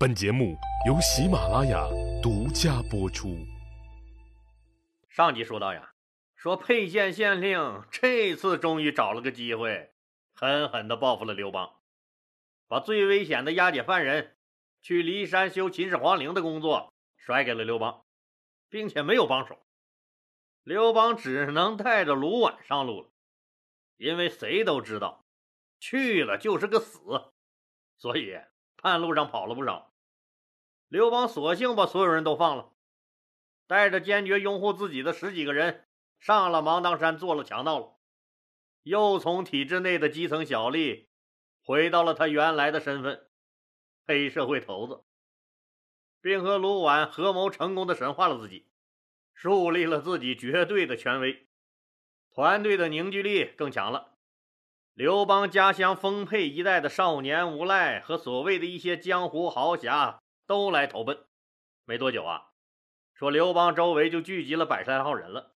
本节目由喜马拉雅独家播出。上集说到呀，说沛县县令这次终于找了个机会，狠狠的报复了刘邦，把最危险的押解犯人去骊山修秦始皇陵的工作甩给了刘邦，并且没有帮手。刘邦只能带着卢绾上路了，因为谁都知道去了就是个死，所以半路上跑了不少。刘邦索性把所有人都放了，带着坚决拥护自己的十几个人上了芒砀山做了强盗了，又从体制内的基层小吏回到了他原来的身份——黑社会头子，并和卢绾合谋成功的神化了自己，树立了自己绝对的权威，团队的凝聚力更强了。刘邦家乡丰沛一带的少年无赖和所谓的一些江湖豪侠。都来投奔，没多久啊，说刘邦周围就聚集了百十来号人了。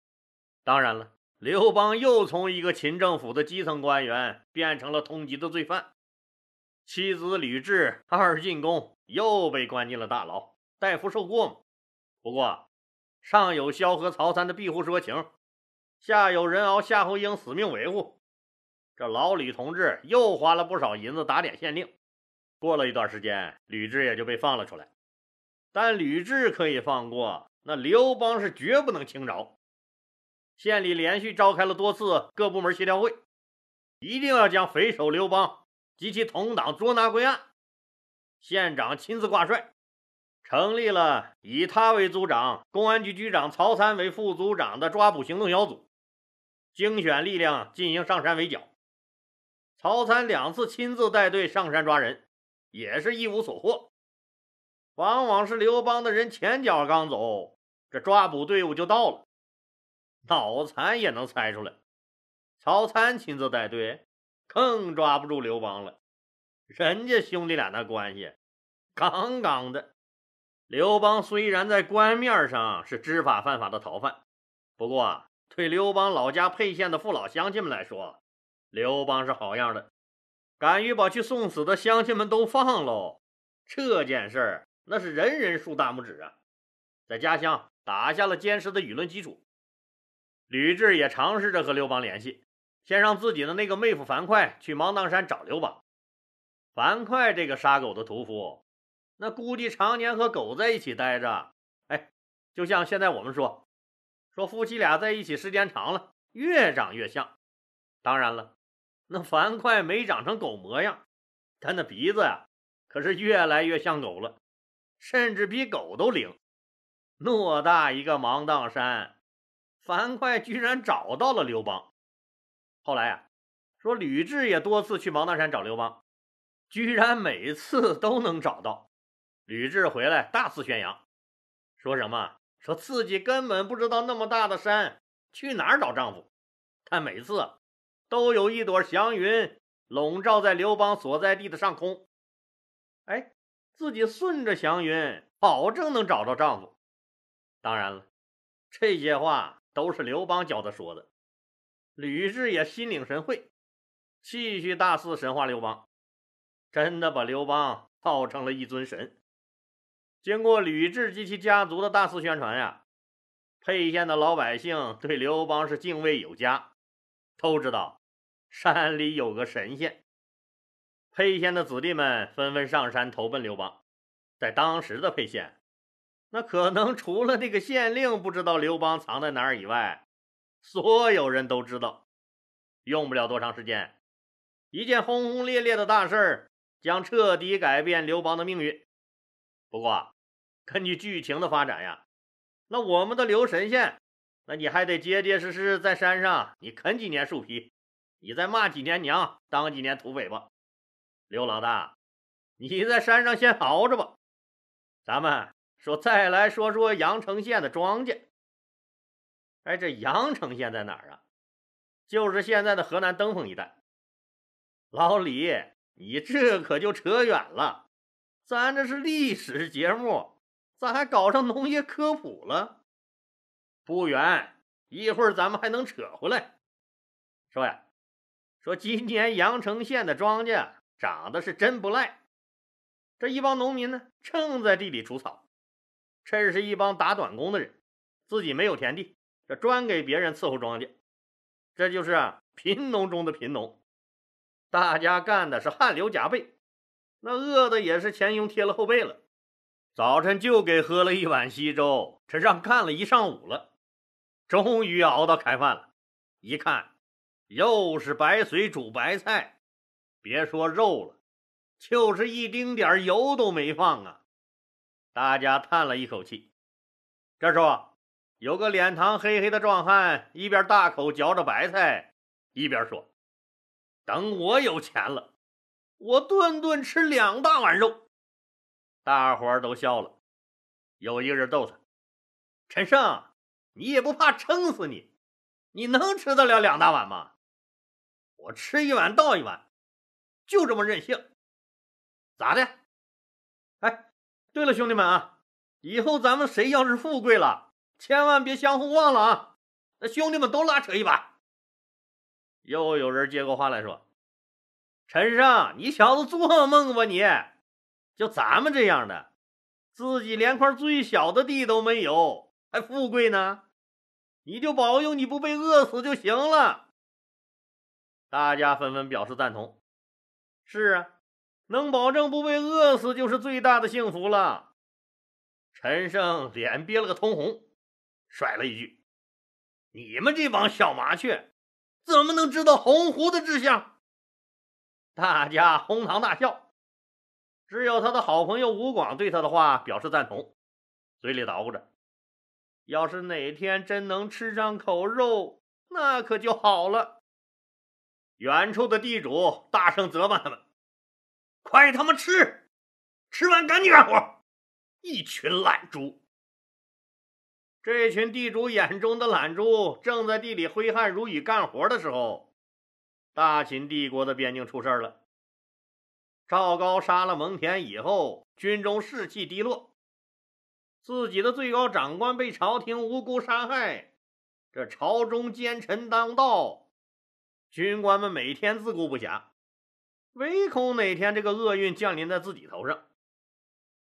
当然了，刘邦又从一个秦政府的基层官员变成了通缉的罪犯，妻子吕雉、二进宫又被关进了大牢，代夫受过嘛。不过，上有萧何、曹参的庇护说情，下有人敖、夏侯婴死命维护，这老吕同志又花了不少银子打点县令。过了一段时间，吕雉也就被放了出来。但吕雉可以放过，那刘邦是绝不能轻饶。县里连续召开了多次各部门协调会，一定要将匪首刘邦及其同党捉拿归案。县长亲自挂帅，成立了以他为组长、公安局局长曹参为副组长的抓捕行动小组，精选力量进行上山围剿。曹参两次亲自带队上山抓人。也是一无所获，往往是刘邦的人前脚刚走，这抓捕队伍就到了。脑残也能猜出来，曹参亲自带队，更抓不住刘邦了。人家兄弟俩那关系，杠杠的。刘邦虽然在官面上是知法犯法的逃犯，不过对刘邦老家沛县的父老乡亲们来说，刘邦是好样的。敢于把去送死的乡亲们都放喽，这件事儿那是人人竖大拇指啊，在家乡打下了坚实的舆论基础。吕雉也尝试着和刘邦联系，先让自己的那个妹夫樊哙去芒砀山找刘邦。樊哙这个杀狗的屠夫，那估计常年和狗在一起待着，哎，就像现在我们说，说夫妻俩在一起时间长了，越长越像。当然了。那樊哙没长成狗模样，他那鼻子呀，可是越来越像狗了，甚至比狗都灵。偌大一个芒砀山，樊哙居然找到了刘邦。后来呀，说吕雉也多次去芒砀山找刘邦，居然每次都能找到。吕雉回来大肆宣扬，说什么说自己根本不知道那么大的山去哪儿找丈夫，但每次。都有一朵祥云笼罩在刘邦所在地的上空，哎，自己顺着祥云，保证能找到丈夫。当然了，这些话都是刘邦教他说的。吕雉也心领神会，继续大肆神化刘邦，真的把刘邦造成了一尊神。经过吕雉及其家族的大肆宣传呀，沛县的老百姓对刘邦是敬畏有加，都知道。山里有个神仙，沛县的子弟们纷纷上山投奔刘邦。在当时的沛县，那可能除了那个县令不知道刘邦藏在哪儿以外，所有人都知道。用不了多长时间，一件轰轰烈烈的大事儿将彻底改变刘邦的命运。不过，根据剧情的发展呀，那我们的刘神仙，那你还得结结实实在山上你啃几年树皮。你再骂几年娘，当几年土匪吧，刘老大，你在山上先熬着吧。咱们说，再来说说阳城县的庄稼。哎，这阳城县在哪儿啊？就是现在的河南登封一带。老李，你这可就扯远了，咱这是历史节目，咋还搞上农业科普了？不远，一会儿咱们还能扯回来。说呀。说今年阳城县的庄稼长得是真不赖，这一帮农民呢，正在地里除草，这是一帮打短工的人，自己没有田地，这专给别人伺候庄稼，这就是，贫农中的贫农。大家干的是汗流浃背，那饿的也是前胸贴了后背了。早晨就给喝了一碗稀粥，这让干了一上午了，终于熬到开饭了。一看，又是白水煮白菜，别说肉了，就是一丁点油都没放啊！大家叹了一口气。这时候，有个脸膛黑黑的壮汉，一边大口嚼着白菜，一边说。等我有钱了，我顿顿吃两大碗肉。大伙儿都笑了。有一个人逗他：“陈胜，你也不怕撑死你？你能吃得了两大碗吗？我吃一碗倒一碗，就这么任性。咋的？哎，对了，兄弟们啊，以后咱们谁要是富贵了，千万别相互忘了啊！那兄弟们都拉扯一把。”又有人接过话来说：“陈胜，你小子做梦吧！你就咱们这样的，自己连块最小的地都没有，还富贵呢？你就保佑你不被饿死就行了。”大家纷纷表示赞同。是啊，能保证不被饿死就是最大的幸福了。陈胜脸憋了个通红，甩了一句：“你们这帮小麻雀！”怎么能知道洪湖的志向？大家哄堂大笑，只有他的好朋友吴广对他的话表示赞同，嘴里捣鼓着：“要是哪天真能吃上口肉，那可就好了。”远处的地主大声责骂他们：“快他妈吃！吃完赶紧干活！一群懒猪！”这群地主眼中的懒猪正在地里挥汗如雨干活的时候，大秦帝国的边境出事了。赵高杀了蒙恬以后，军中士气低落，自己的最高长官被朝廷无辜杀害，这朝中奸臣当道，军官们每天自顾不暇，唯恐哪天这个厄运降临在自己头上。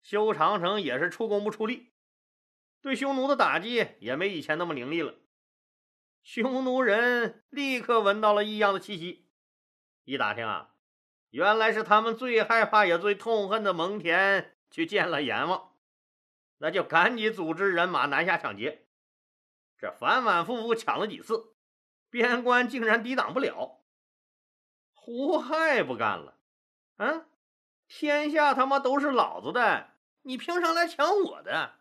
修长城也是出工不出力。对匈奴的打击也没以前那么凌厉了，匈奴人立刻闻到了异样的气息，一打听啊，原来是他们最害怕也最痛恨的蒙恬去见了阎王，那就赶紧组织人马南下抢劫。这反反复复抢了几次，边关竟然抵挡不了。胡亥不干了，嗯，天下他妈都是老子的，你凭啥来抢我的？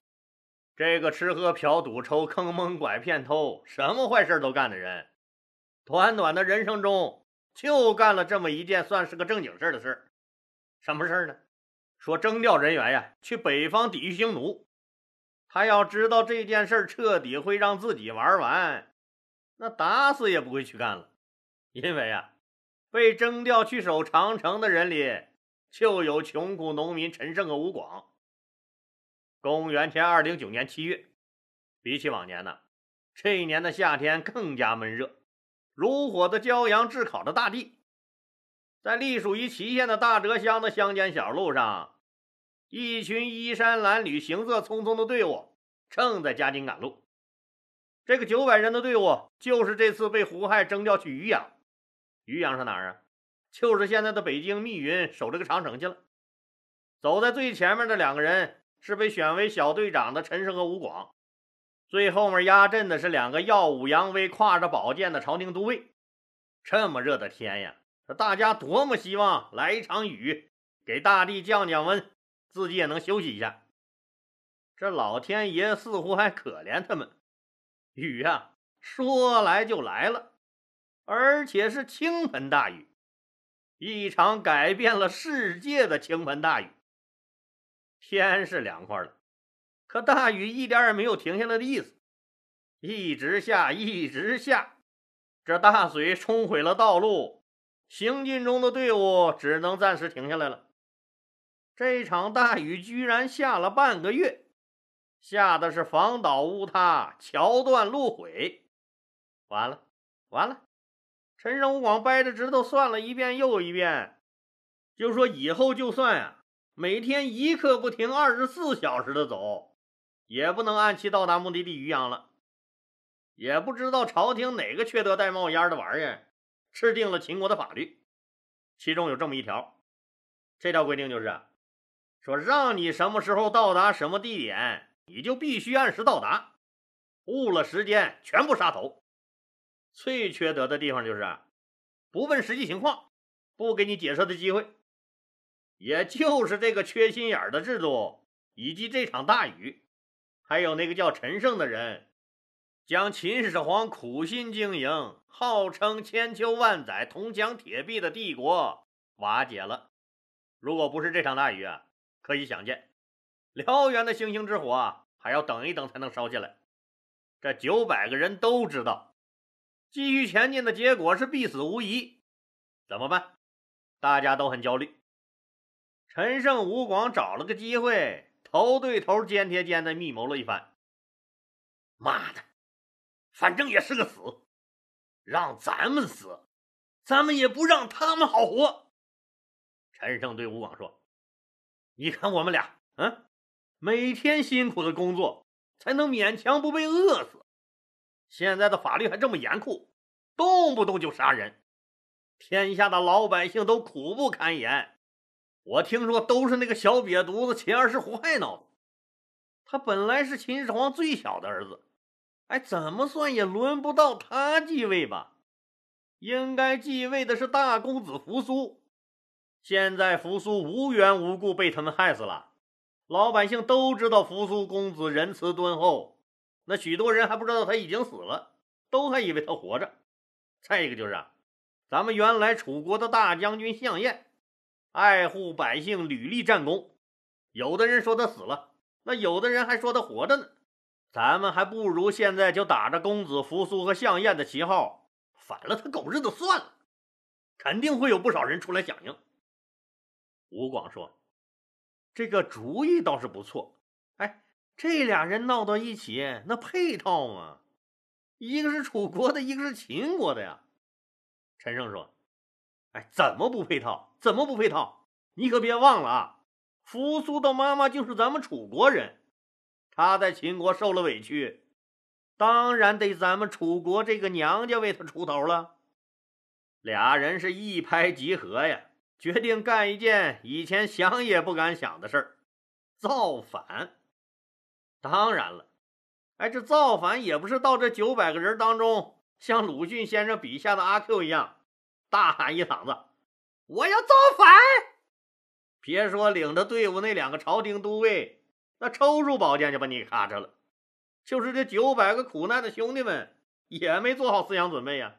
这个吃喝嫖赌抽坑蒙拐骗偷什么坏事都干的人，短短的人生中就干了这么一件算是个正经事的事什么事呢？说征调人员呀去北方抵御匈奴。他要知道这件事彻底会让自己玩完，那打死也不会去干了。因为啊，被征调去守长城的人里就有穷苦农民陈胜和吴广。公元前二零九年七月，比起往年呢，这一年的夏天更加闷热，如火的骄阳炙烤着大地。在隶属于祁县的大泽乡的乡间小路上，一群衣衫褴褛、行色匆匆的队伍正在加紧赶路。这个九百人的队伍，就是这次被胡亥征调去渔阳。渔阳是哪儿啊？就是现在的北京密云，守这个长城去了。走在最前面的两个人。是被选为小队长的陈胜和吴广，最后面压阵的是两个耀武扬威、挎着宝剑的朝廷都尉。这么热的天呀，这大家多么希望来一场雨，给大地降降温，自己也能休息一下。这老天爷似乎还可怜他们，雨呀，说来就来了，而且是倾盆大雨，一场改变了世界的倾盆大雨。天是凉快了，可大雨一点也没有停下来的意思，一直下，一直下。这大水冲毁了道路，行进中的队伍只能暂时停下来了。这场大雨居然下了半个月，下的是房倒屋塌，桥断路毁。完了，完了！陈胜吴广掰着指头算了一遍又一遍，就说以后就算呀。每天一刻不停，二十四小时的走，也不能按期到达目的地渔阳了。也不知道朝廷哪个缺德带冒烟的玩意儿，制定了秦国的法律，其中有这么一条，这条规定就是，说让你什么时候到达什么地点，你就必须按时到达，误了时间全部杀头。最缺德的地方就是，不问实际情况，不给你解释的机会。也就是这个缺心眼的制度，以及这场大雨，还有那个叫陈胜的人，将秦始皇苦心经营、号称千秋万载、铜墙铁壁的帝国瓦解了。如果不是这场大雨啊，可以想见，燎原的星星之火还要等一等才能烧起来。这九百个人都知道，继续前进的结果是必死无疑。怎么办？大家都很焦虑。陈胜、吴广找了个机会，头对头、肩贴肩的密谋了一番。妈的，反正也是个死，让咱们死，咱们也不让他们好活。陈胜对吴广说：“你看我们俩，嗯，每天辛苦的工作，才能勉强不被饿死。现在的法律还这么严酷，动不动就杀人，天下的老百姓都苦不堪言。”我听说都是那个小瘪犊子秦二世胡亥闹的。他本来是秦始皇最小的儿子，哎，怎么算也轮不到他继位吧？应该继位的是大公子扶苏。现在扶苏无缘无故被他们害死了，老百姓都知道扶苏公子仁慈敦厚，那许多人还不知道他已经死了，都还以为他活着。再一个就是啊，咱们原来楚国的大将军项燕。爱护百姓，屡立战功。有的人说他死了，那有的人还说他活着呢。咱们还不如现在就打着公子扶苏和项燕的旗号，反了他狗日的算了。肯定会有不少人出来响应。吴广说：“这个主意倒是不错。哎，这俩人闹到一起，那配套吗？一个是楚国的，一个是秦国的呀。”陈胜说。哎，怎么不配套？怎么不配套？你可别忘了啊！扶苏的妈妈就是咱们楚国人，他在秦国受了委屈，当然得咱们楚国这个娘家为他出头了。俩人是一拍即合呀，决定干一件以前想也不敢想的事儿——造反。当然了，哎，这造反也不是到这九百个人当中，像鲁迅先生笔下的阿 Q 一样。大喊一嗓子：“我要造反！”别说领着队伍那两个朝廷都尉，那抽出宝剑就把你给咔嚓了。就是这九百个苦难的兄弟们，也没做好思想准备呀。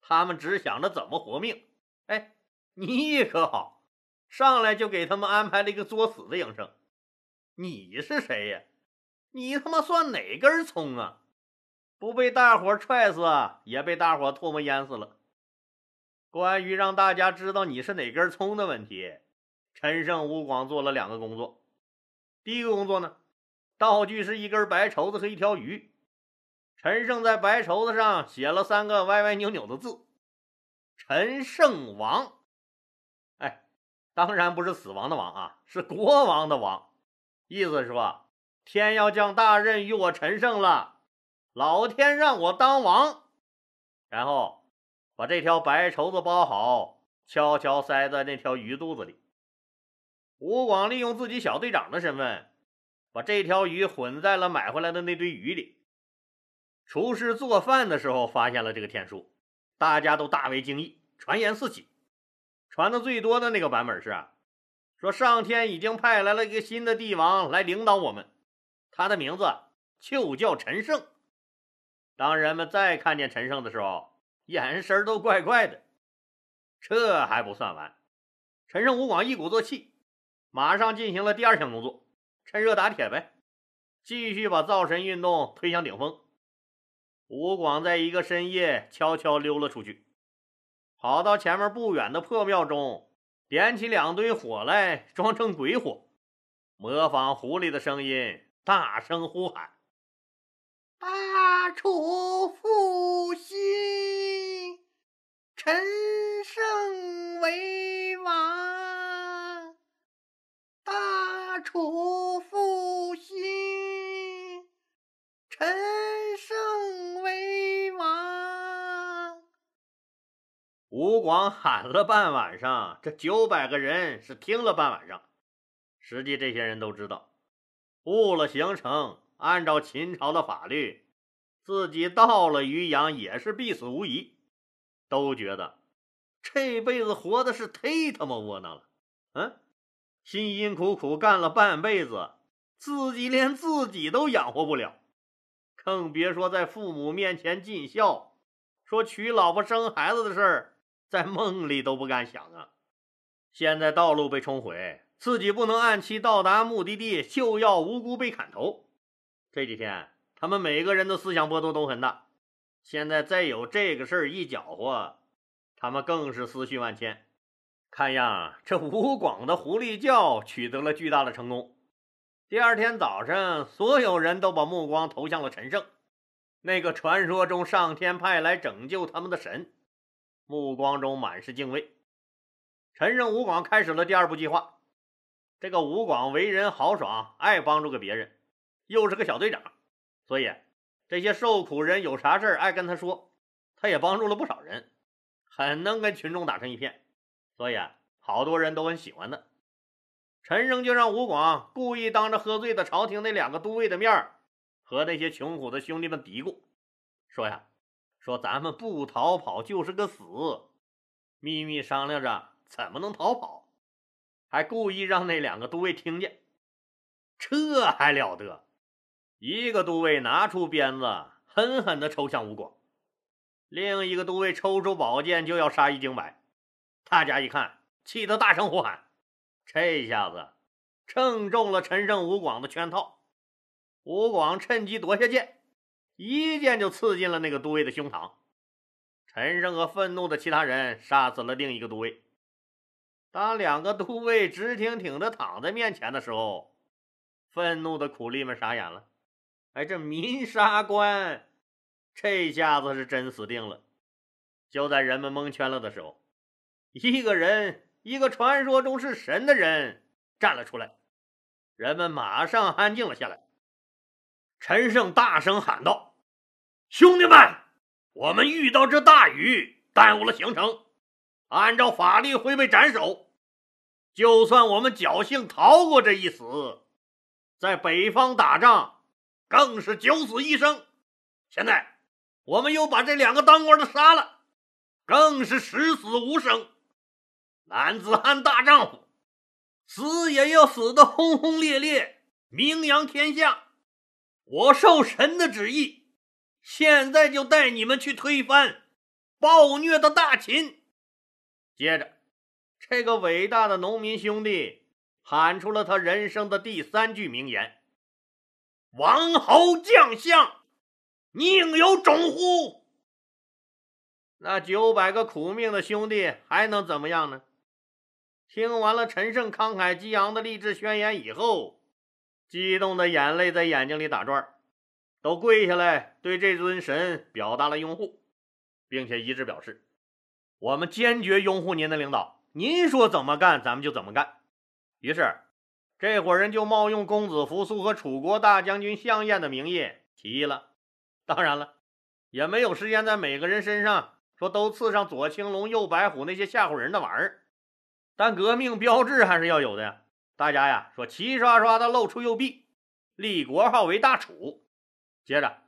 他们只想着怎么活命。哎，你可好，上来就给他们安排了一个作死的营生。你是谁呀？你他妈算哪根葱啊？不被大伙踹死，也被大伙唾沫淹死了。关于让大家知道你是哪根葱的问题，陈胜、吴广做了两个工作。第一个工作呢，道具是一根白绸子和一条鱼。陈胜在白绸子上写了三个歪歪扭扭的字：“陈胜王。”哎，当然不是死亡的亡啊，是国王的王。意思是说，天要降大任于我陈胜了，老天让我当王。然后。把这条白绸子包好，悄悄塞在那条鱼肚子里。吴广利用自己小队长的身份，把这条鱼混在了买回来的那堆鱼里。厨师做饭的时候发现了这个天书，大家都大为惊异，传言四起。传的最多的那个版本是，说上天已经派来了一个新的帝王来领导我们，他的名字就叫陈胜。当人们再看见陈胜的时候，眼神都怪怪的，这还不算完。陈胜、吴广一鼓作气，马上进行了第二项工作，趁热打铁呗，继续把造神运动推向顶峰。吴广在一个深夜悄悄溜了出去，跑到前面不远的破庙中，点起两堆火来，装成鬼火，模仿狐狸的声音，大声呼喊：“大楚复兴！”陈胜为王，大楚复兴，陈胜为王。吴广喊了半晚上，这九百个人是听了半晚上。实际这些人都知道，误了行程，按照秦朝的法律，自己到了渔阳也是必死无疑。都觉得这辈子活的是忒他妈窝囊了。嗯，辛辛苦苦干了半辈子，自己连自己都养活不了，更别说在父母面前尽孝，说娶老婆生孩子的事儿。在梦里都不敢想啊！现在道路被冲毁，自己不能按期到达目的地，就要无辜被砍头。这几天，他们每个人的思想波动都很大。现在再有这个事儿一搅和，他们更是思绪万千。看样，这吴广的狐狸教取得了巨大的成功。第二天早上，所有人都把目光投向了陈胜，那个传说中上天派来拯救他们的神。目光中满是敬畏。陈胜、吴广开始了第二步计划。这个吴广为人豪爽，爱帮助个别人，又是个小队长，所以这些受苦人有啥事儿爱跟他说，他也帮助了不少人，很能跟群众打成一片，所以啊好多人都很喜欢他。陈胜就让吴广故意当着喝醉的朝廷那两个都尉的面和那些穷苦的兄弟们嘀咕，说呀。说咱们不逃跑就是个死，秘密商量着怎么能逃跑，还故意让那两个都尉听见，这还了得！一个都尉拿出鞭子，狠狠地抽向吴广；另一个都尉抽出宝剑就要杀一儆百。大家一看，气得大声呼喊。这下子正中了陈胜、吴广的圈套。吴广趁机夺下剑。一剑就刺进了那个都尉的胸膛，陈胜和愤怒的其他人杀死了另一个都尉。当两个都尉直挺挺的躺在面前的时候，愤怒的苦力们傻眼了。哎，这民杀官，这下子是真死定了。就在人们蒙圈了的时候，一个人，一个传说中是神的人站了出来，人们马上安静了下来。陈胜大声喊道。兄弟们，我们遇到这大雨，耽误了行程。按照法律会被斩首。就算我们侥幸逃过这一死，在北方打仗更是九死一生。现在我们又把这两个当官的杀了，更是十死无生。男子汉大丈夫，死也要死得轰轰烈烈，名扬天下。我受神的旨意。现在就带你们去推翻暴虐的大秦。接着，这个伟大的农民兄弟喊出了他人生的第三句名言：“王侯将相，宁有种乎？”那九百个苦命的兄弟还能怎么样呢？听完了陈胜慷慨激昂的励志宣言以后，激动的眼泪在眼睛里打转都跪下来，对这尊神表达了拥护，并且一致表示：“我们坚决拥护您的领导，您说怎么干，咱们就怎么干。”于是，这伙人就冒用公子扶苏和楚国大将军项燕的名义起义了。当然了，也没有时间在每个人身上说都刺上左青龙、右白虎那些吓唬人的玩意儿，但革命标志还是要有的呀。大家呀，说齐刷刷的露出右臂，立国号为大楚。接着，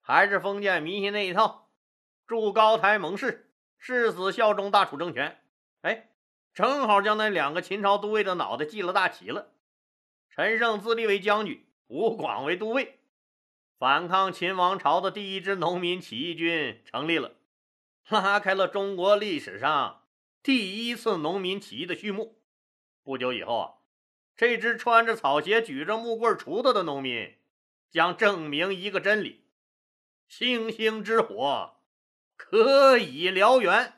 还是封建迷信那一套，筑高台盟誓，誓死效忠大楚政权。哎，正好将那两个秦朝都尉的脑袋记了大旗了。陈胜自立为将军，吴广为都尉，反抗秦王朝的第一支农民起义军成立了，拉开了中国历史上第一次农民起义的序幕。不久以后啊，这支穿着草鞋、举着木棍锄头的农民。将证明一个真理：星星之火可以燎原。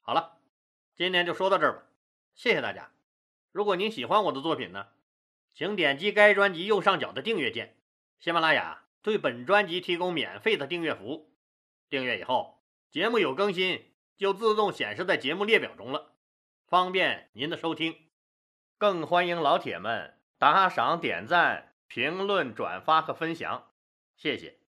好了，今天就说到这儿吧，谢谢大家。如果您喜欢我的作品呢，请点击该专辑右上角的订阅键。喜马拉雅对本专辑提供免费的订阅服务，订阅以后，节目有更新就自动显示在节目列表中了，方便您的收听。更欢迎老铁们打赏、点赞、评论、转发和分享，谢谢。